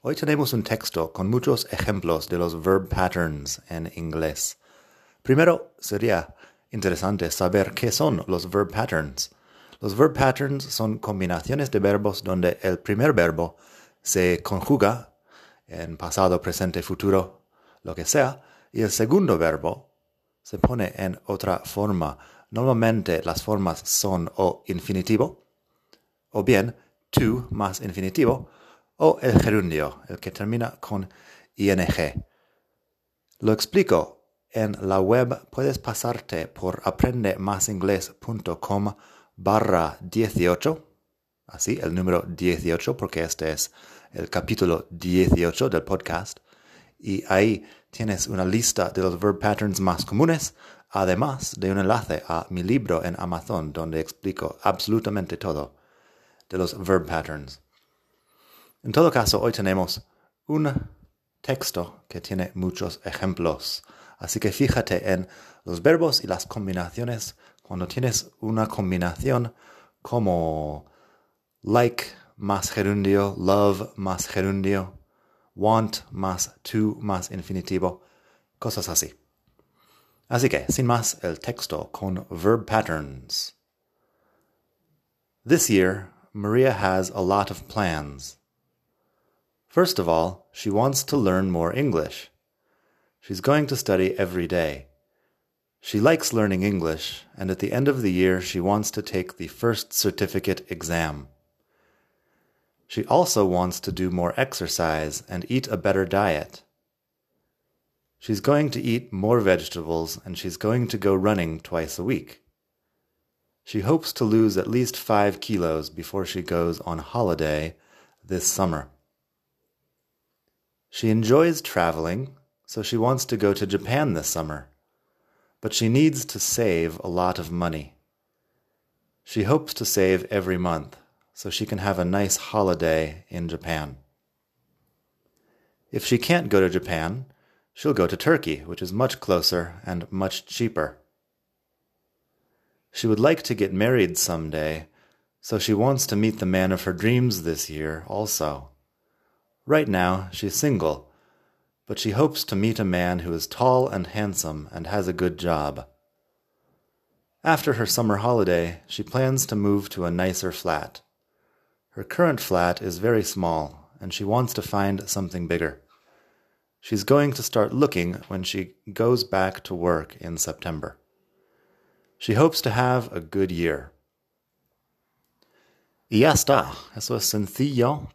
Hoy tenemos un texto con muchos ejemplos de los verb patterns en inglés. Primero, sería interesante saber qué son los verb patterns. Los verb patterns son combinaciones de verbos donde el primer verbo se conjuga en pasado, presente, futuro, lo que sea, y el segundo verbo se pone en otra forma. Normalmente las formas son o infinitivo, o bien to más infinitivo, o el gerundio, el que termina con ing. Lo explico. En la web puedes pasarte por aprendemasingles.com barra 18, así el número 18 porque este es el capítulo 18 del podcast y ahí tienes una lista de los verb patterns más comunes, además de un enlace a mi libro en Amazon donde explico absolutamente todo de los verb patterns. En todo caso, hoy tenemos un texto que tiene muchos ejemplos. Así que fíjate en los verbos y las combinaciones. Cuando tienes una combinación como like más gerundio, love más gerundio, want más to más infinitivo, cosas así. Así que, sin más, el texto con verb patterns. This year, Maria has a lot of plans. First of all, she wants to learn more English. She's going to study every day. She likes learning English, and at the end of the year, she wants to take the first certificate exam. She also wants to do more exercise and eat a better diet. She's going to eat more vegetables and she's going to go running twice a week. She hopes to lose at least five kilos before she goes on holiday this summer. She enjoys traveling, so she wants to go to Japan this summer. But she needs to save a lot of money. She hopes to save every month, so she can have a nice holiday in Japan. If she can't go to Japan, she'll go to Turkey, which is much closer and much cheaper. She would like to get married someday, so she wants to meet the man of her dreams this year also. Right now, she's single, but she hopes to meet a man who is tall and handsome and has a good job. After her summer holiday, she plans to move to a nicer flat. Her current flat is very small, and she wants to find something bigger. She's going to start looking when she goes back to work in September. She hopes to have a good year. Y ya está. Eso es sencillo,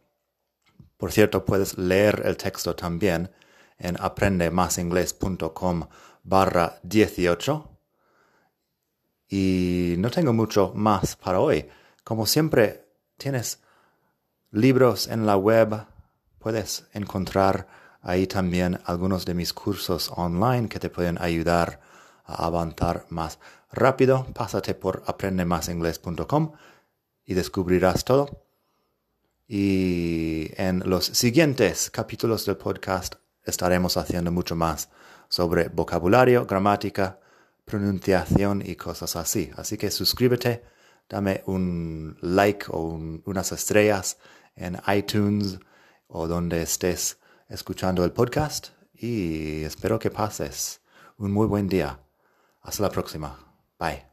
Por cierto, puedes leer el texto también en aprendemasingles.com barra 18. Y no tengo mucho más para hoy. Como siempre, tienes libros en la web. Puedes encontrar ahí también algunos de mis cursos online que te pueden ayudar a avanzar más rápido. Pásate por aprendemasingles.com y descubrirás todo. Y en los siguientes capítulos del podcast estaremos haciendo mucho más sobre vocabulario, gramática, pronunciación y cosas así. Así que suscríbete, dame un like o unas estrellas en iTunes o donde estés escuchando el podcast y espero que pases un muy buen día. Hasta la próxima. Bye.